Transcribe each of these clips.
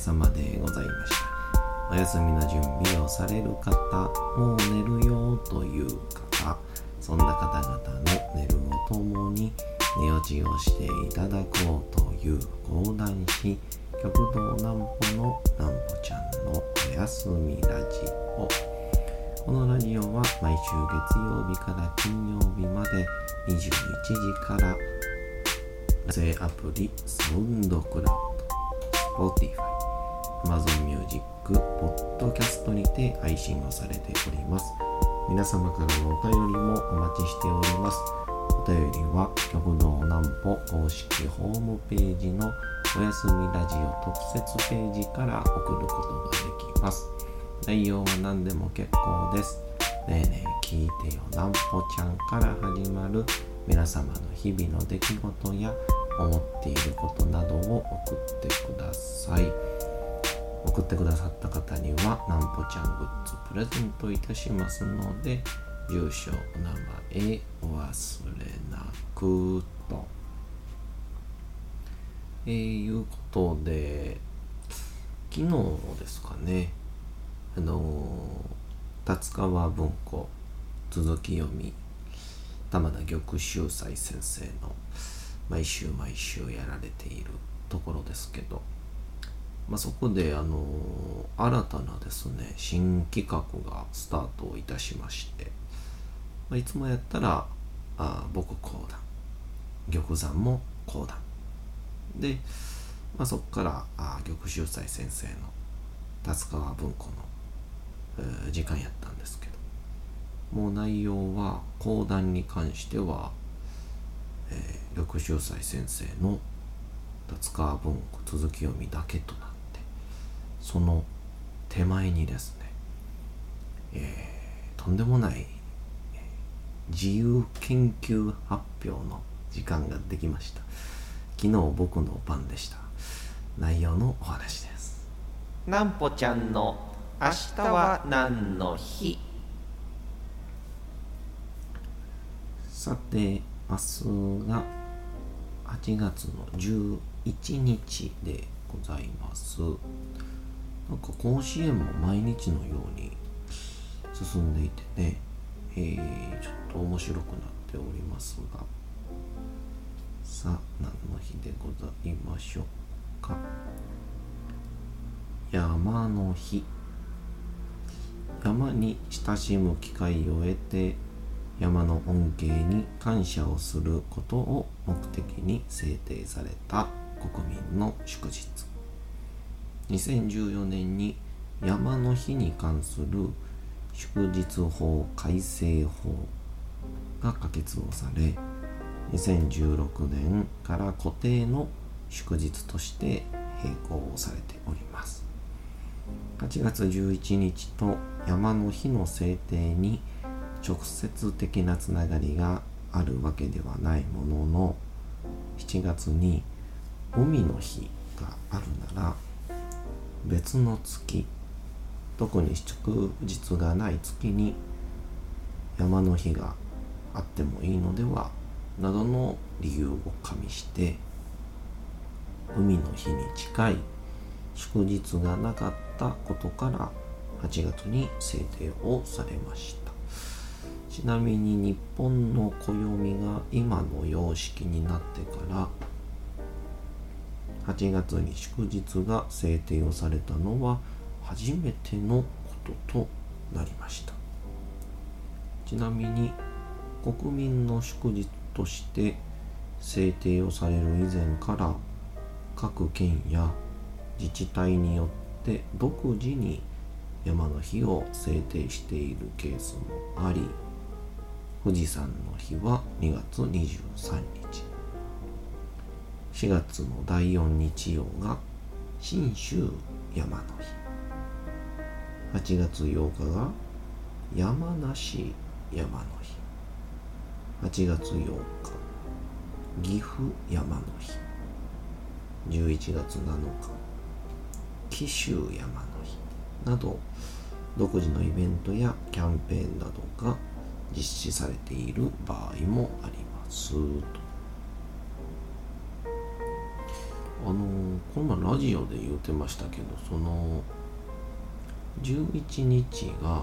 様でございました。お休みの準備をされる方もう寝るよという方そんな方々の寝るをともに寝落ちをしていただこうという講談師極道南歩の南歩ちゃんのお休みラジオ。このラジオは毎週月曜日から金曜日まで21時から音声アプリサウンドクラウド Spotify Amazon Music ポッドキャストにて配信をされております。皆様からのお便りもお待ちしております。お便りは極道南歩公式ホームページのおやすみラジオ特設ページから送ることができます。内容は何でも結構です。ねえねえ聞いてよ南歩ちゃんから始まる。皆様の日々の出来事や思っていることなどを送ってください。送ってくださった方にはなんぽちゃんグッズプレゼントいたしますので住所お名前お忘れなくと。えー、いうことで昨日ですかね。あの達川文庫続き読み玉田玉秀斎先生の毎週毎週やられているところですけど、まあ、そこであの新たなですね新企画がスタートいたしまして、まあ、いつもやったらあ僕講談玉山も講談。で、まあ、そこからあ玉秀斎先生の達川文庫の、え、時間やったんですけどもう内容は講談に関しては、えー、玉秀斎先生の達川文庫続き読みだけとなってその手前にですね、えー、とんでもない自由研究発表の時間ができました。昨日僕の番でした。内容のお話です。なんぽちゃんの明日は何の日？さて明日が8月の11日でございますなんか甲子園も毎日のように進んでいてね、えー、ちょっと面白くなっておりますが。さあ何の日でございましょうか。山の日。山に親しむ機会を得て山の恩恵に感謝をすることを目的に制定された国民の祝日。2014年に山の日に関する祝日法改正法が可決をされ2016年から固定の祝日として並行されております。8月11日と山の日の制定に直接的なつながりがあるわけではないものの7月に海の日があるなら別の月。特に祝日がない月に山の日があってもいいのではなどの理由を加味して海の日に近い祝日がなかったことから8月に制定をされました。ちなみに日本の暦が今の様式になってから8月に祝日が制定をされたのは初めてのこととなりました。ちなみに国民の祝日として制定をされる以前から各県や自治体によって独自に山の日を制定しているケースもあり富士山の日は2月23日。4月の第4日曜が信州山の日8月8日が山梨山の日8月8日岐阜山の日11月7日紀州山の日など独自のイベントやキャンペーンなどが実施されている場合もありますあのこの前ラジオで言うてましたけどその11日が、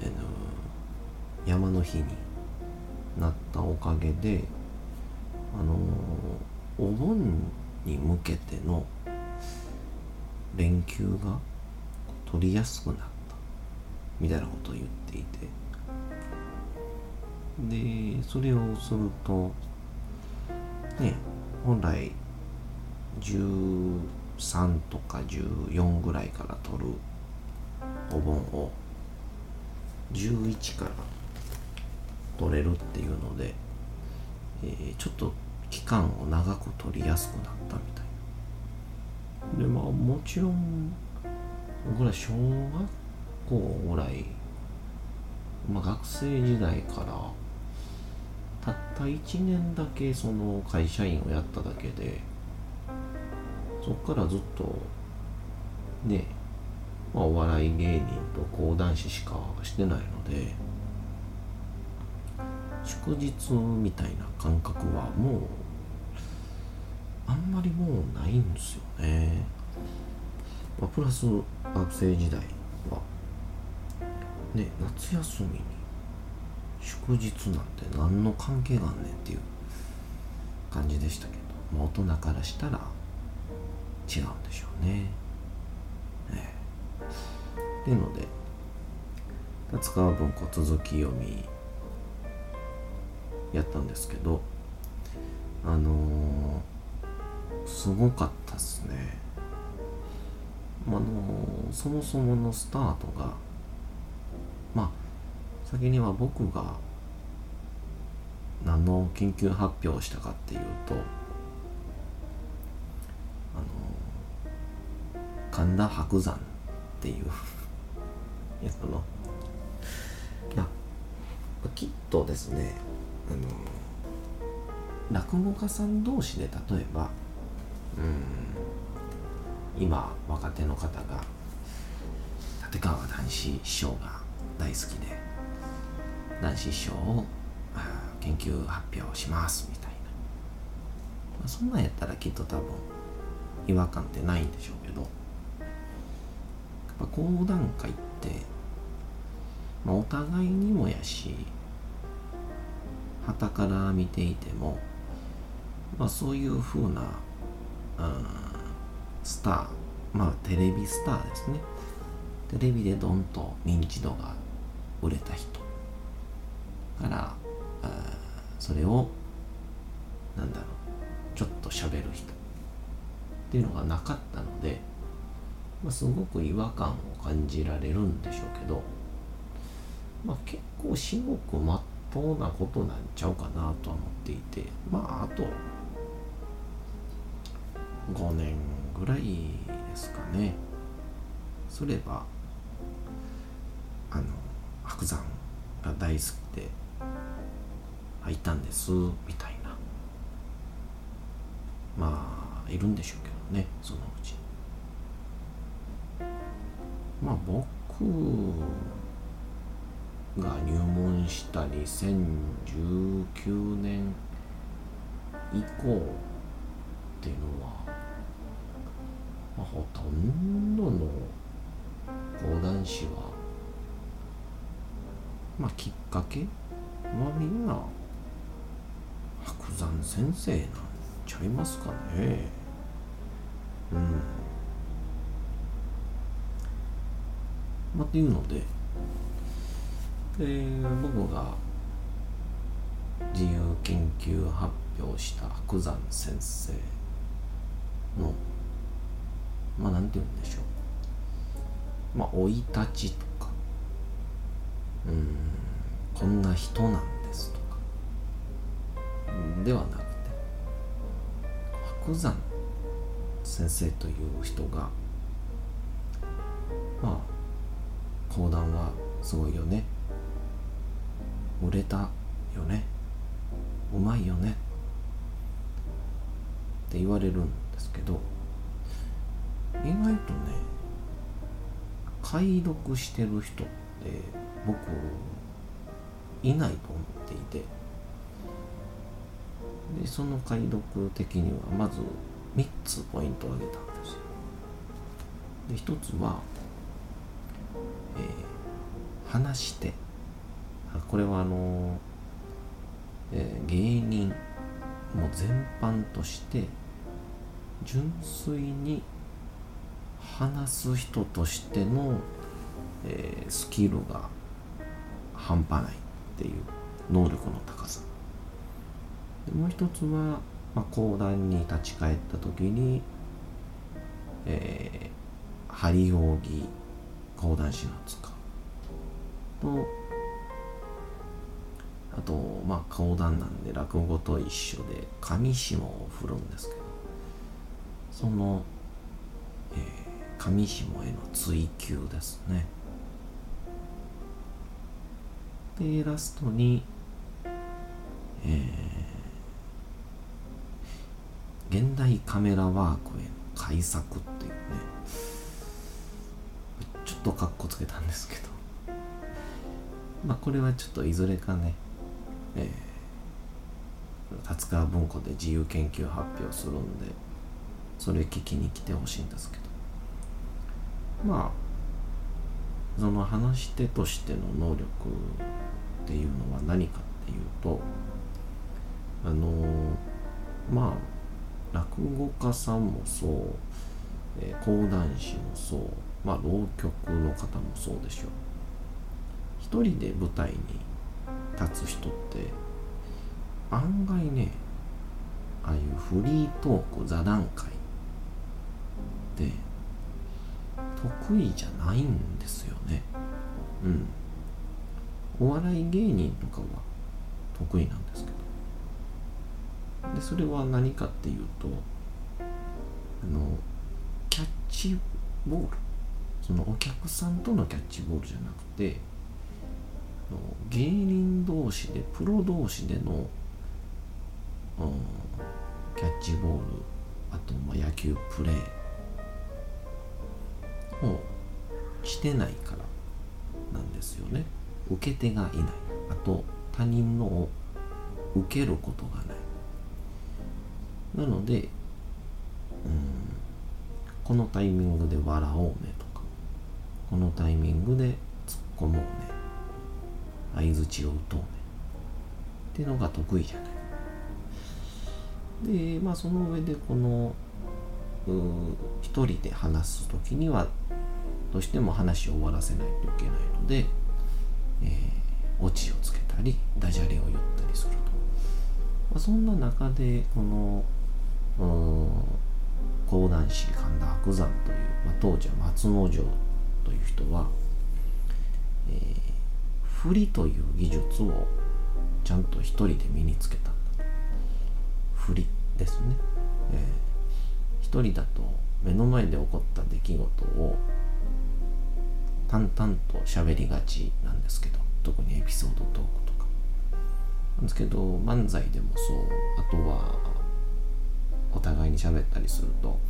えの山の日になったおかげであのお盆に向けての連休が取りやすくなったみたいなことを言っていて。でそれをするとね本来13とか14ぐらいから取るお盆を11から取れるっていうので、えー、ちょっと期間を長く取りやすくなったみたいな。でまあもちろん僕ら小学校ぐらい、まあ、学生時代からたった1年だけその会社員をやっただけでそっからずっとねまあ、お笑い芸人と講談師しかしてないので祝日みたいな感覚はもうあんまりもうないんですよね、まあ、プラス学生時代はね夏休みに祝日なんて何の関係があんねんっていう感じでしたけど、まあ、大人からしたら違うんでしょうね。ねっていうので立川文庫続き読みやったんですけどあのー、すごかったっすね。あのー、そもそものスタートがまあ先には僕が何の研究発表をしたかっていうと神田伯山っていうやつのまあきっとですねあの落語家さん同士で例えばうん今若手の方が立川談志師匠が大好きで男子師匠を研究発表しますみたいな、まあ、そんなんやったらきっと多分違和感ってないんでしょうけど。ぱ講談会って、まあ、お互いにもやし旗から見ていても、まあ、そういうふうな、うん、スターまあテレビスターですね。テレビでドンと認知度が売れた人。からそれをなんだろうちょっと喋る人。っていうのがなかったので、まあ、すごく違和感を感じられるんでしょうけど、まあ、結構至極まっとうなことなんちゃうかなと思っていてまああと5年ぐらいですかね。そればあの白山が大好きでいたんですみたいな。まあいるんでしょうけどねそのうちまあ僕が入門した2019年以降っていうのは、まあ、ほとんどの講談師はまあきっかけはみんな白山先生なんちゃいますかね。うん。まっていうのでで僕が自由研究発表した白山先生のまあなんて言うんでしょう。まあ生い立ちとか。うんこんな人なんですとか。ではなくて白山先生という人がまあ講談はすごいよね。売れたよね。うまいよね。って言われるんですけど意外とね解読してる人って僕いないと思っていてでその解読的にはまず3つポイントを挙げたんですよ。で1つは、えー、話してこれはあの、えー、芸人も全般として純粋に話す人としての、えー、スキルが半端ないっていう能力の高さ。でもう一つは、まあ、講談に立ち返った時に、えー、張扇講談師の塚とあとまあ講談なんで落語と一緒で上下を振るんですけどその、えー、上下への追求ですね。でラストにえー、現代カメラワークへの改作っていうねちょっとカッコつけたんですけど。まあこれはちょっといずれかねえー、達川文庫で自由研究発表するんでそれ聞きに来てほしいんですけど。まあその話し手としての能力っていうのは何かっていうとあのまあ落語家さんもそう、えー、講談師もそうまあ浪曲の方もそうでしょう。一人で舞台に立つ人って案外ねああいうフリートーク座談会って得意じゃないんですよね。うん。お笑い芸人とかは得意なんですけど。でそれは何かっていうとあのキャッチボール。そのお客さんとのキャッチボールじゃなくて芸人同士でプロ同士での、うん、キャッチボールあとまあ野球プレーをしてないからなんですよね。受け手がいない。あと他人のを受けることがない。なのでうんこのタイミングで笑おうねと。このタイミングで突っ込もうね。相づちを打とうね。っていうのが得意じゃない。でまあその上でこの一人で話す時にはどうしても話を終わらせないといけないので、えー、オチをつけたりダジャレを言ったりすると、まあ、そんな中でこの講談師神田伯山という、まあ、当時は松之丞という人は、えー振りという技術をちゃんと一人で身につけた。んだ振りですね、えー、一人だと目の前で起こった出来事を淡々と喋りがちなんですけど特にエピソードトークとか。なんですけど漫才でもそう。あとはお互いに喋ったりすると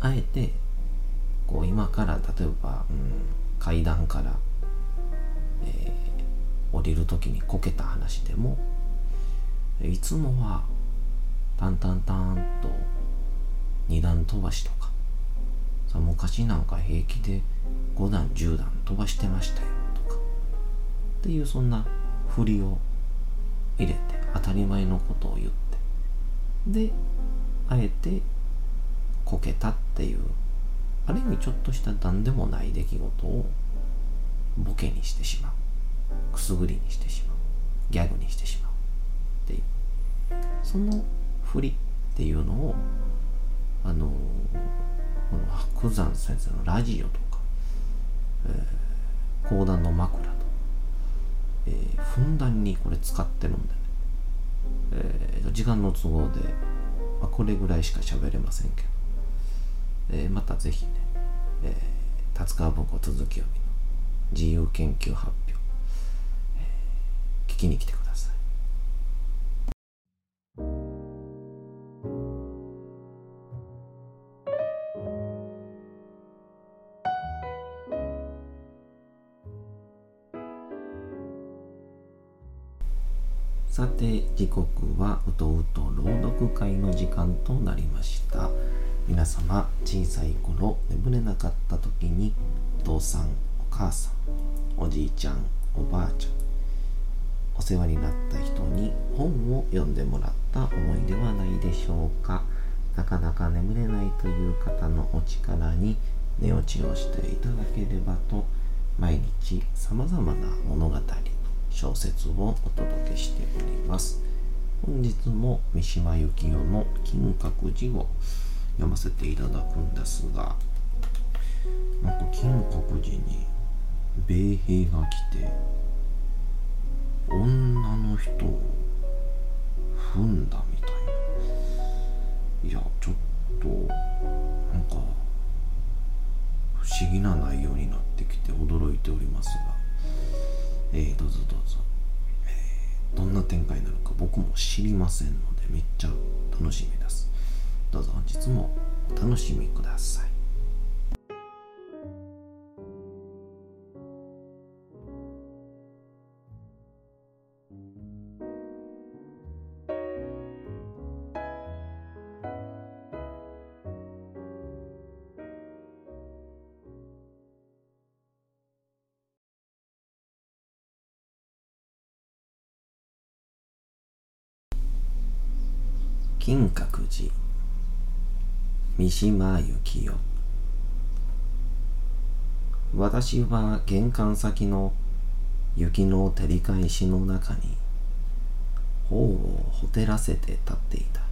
あえてこう今から例えば、うん、階段からえー、降りる時にこけた話でもいつもはタンタンタンと2段飛ばしとかさ昔なんか平気で5段10段飛ばしてましたよとかっていうそんな振りを入れて当たり前のことを言ってであえてこけたっていうある意味ちょっとした何でもない出来事をボケにしてしまう。くすぐりにしてしまう。ギャグにしてしまうっていう。その振りっていうのをあのこの白山先生のラジオとか、えー、講談の枕と、えー、ふんだんにこれ使ってるんでね、えー、時間の都合で、まあ、これぐらいしか喋れませんけど、えー、またぜひね、えー、達川文庫続き読みの自由研究発表、えー、聞きに来てください。さて時刻はうとうと朗読会の時間となりました皆様小さい頃眠れなかった時にお父さんお母さんおじいちゃんおばあちゃんお世話になった人に本を読んでもらった思いではないでしょうか。なかなか眠れないという方のお力に寝落ちをしていただければと毎日さまざまな物語小説をお届けしております。本日も三島由紀夫の金閣寺を読ませていただくんですがなんか金閣寺に米兵が来て女の人を踏んだみたいな。いやちょっとなんか不思議な内容になってきて驚いておりますが。えー、どうぞどうぞ、えー、どんな展開になのか僕も知りませんのでめっちゃ楽しみです。どうぞ本日もお楽しみください。金閣寺。三島由紀夫。私は玄関先の雪の照り返しの中に頬をほてらせて立っていた。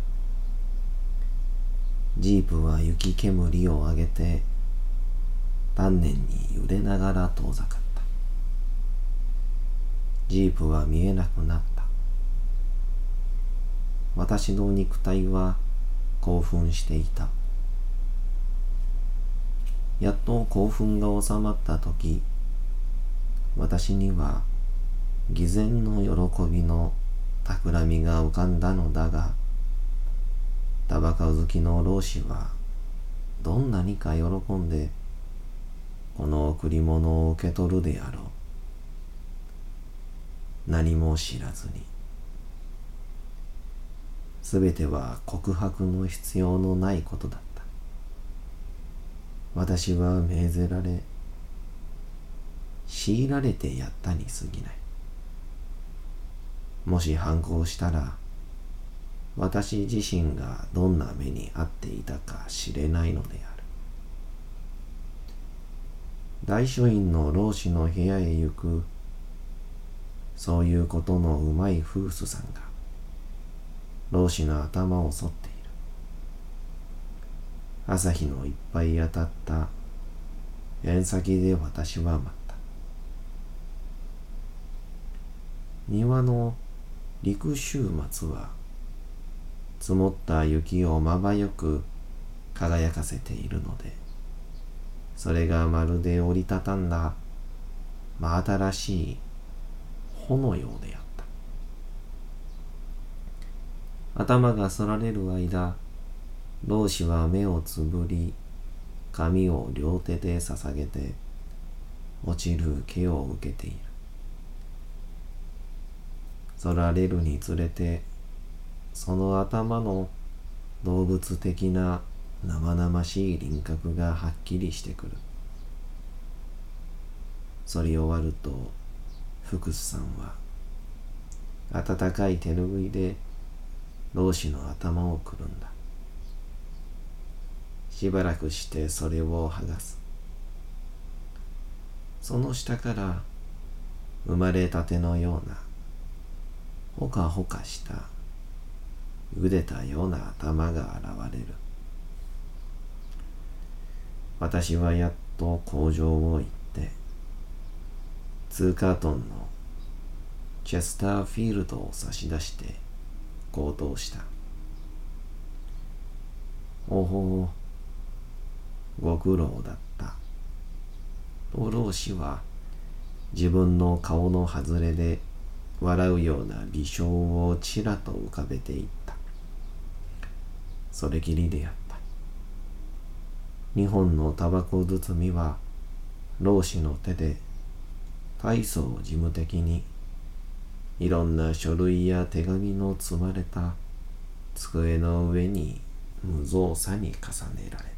ジープは雪煙を上げて丹念に揺れながら遠ざかった。ジープは見えなくなった。私の肉体は興奮していた。やっと興奮が収まった時私には偽善の喜びの企みが浮かんだのだがタバカ好きの老子はどんなにか喜んでこの贈り物を受け取るであろう。何も知らずに。すべては告白の必要のないことだ私は命ぜられ強いられてやったに過ぎない。もし反抗したら私自身がどんな目に遭っていたか知れないのである。大書院の老子の部屋へ行くそういうことのうまい夫婦さんが老子の頭を剃って朝日のいっぱい当たった。縁先で私は待った。庭の陸週末は積もった雪をまばよく輝かせているのでそれがまるで折りたたんだ真新しい穂のようである頭が反られる間、老子は目をつぶり、髪を両手で捧げて、落ちる毛を受けている。反られるにつれて、その頭の動物的な生々しい輪郭がはっきりしてくる。反り終わると、福士さんは、暖かい手ぬぐいで老子の頭をくるんだしばらくしてそれを剥がす。その下から生まれたてのようなほかほかした茹でたような頭が現れる。私はやっと工場を行って2カートンのチェスターフィールドを差し出して行動した。おほ。ご苦労だった。と老子は自分の顔の外れで笑うような微笑をちらと浮かべていった。それきりであった。二本のタバコ包みは老子の手で大層事務的にいろんな書類や手紙の積まれた机の上に無造作に重ねられた。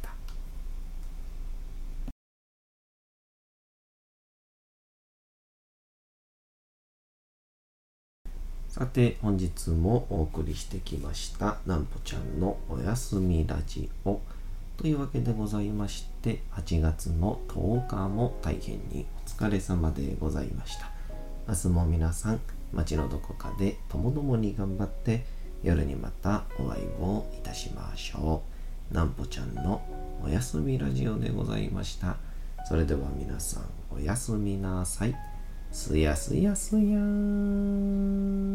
さて本日もお送りしてきましたなんぽちゃんのおやすみラジオというわけでございまして8月の10日も大変にお疲れ様でございました。明日も皆さん街のどこかでともどもに頑張って夜にまたお会いをいたしましょう。なんぽちゃんのおやすみラジオでございました。それでは皆さんおやすみなさい。すやすやすやーん。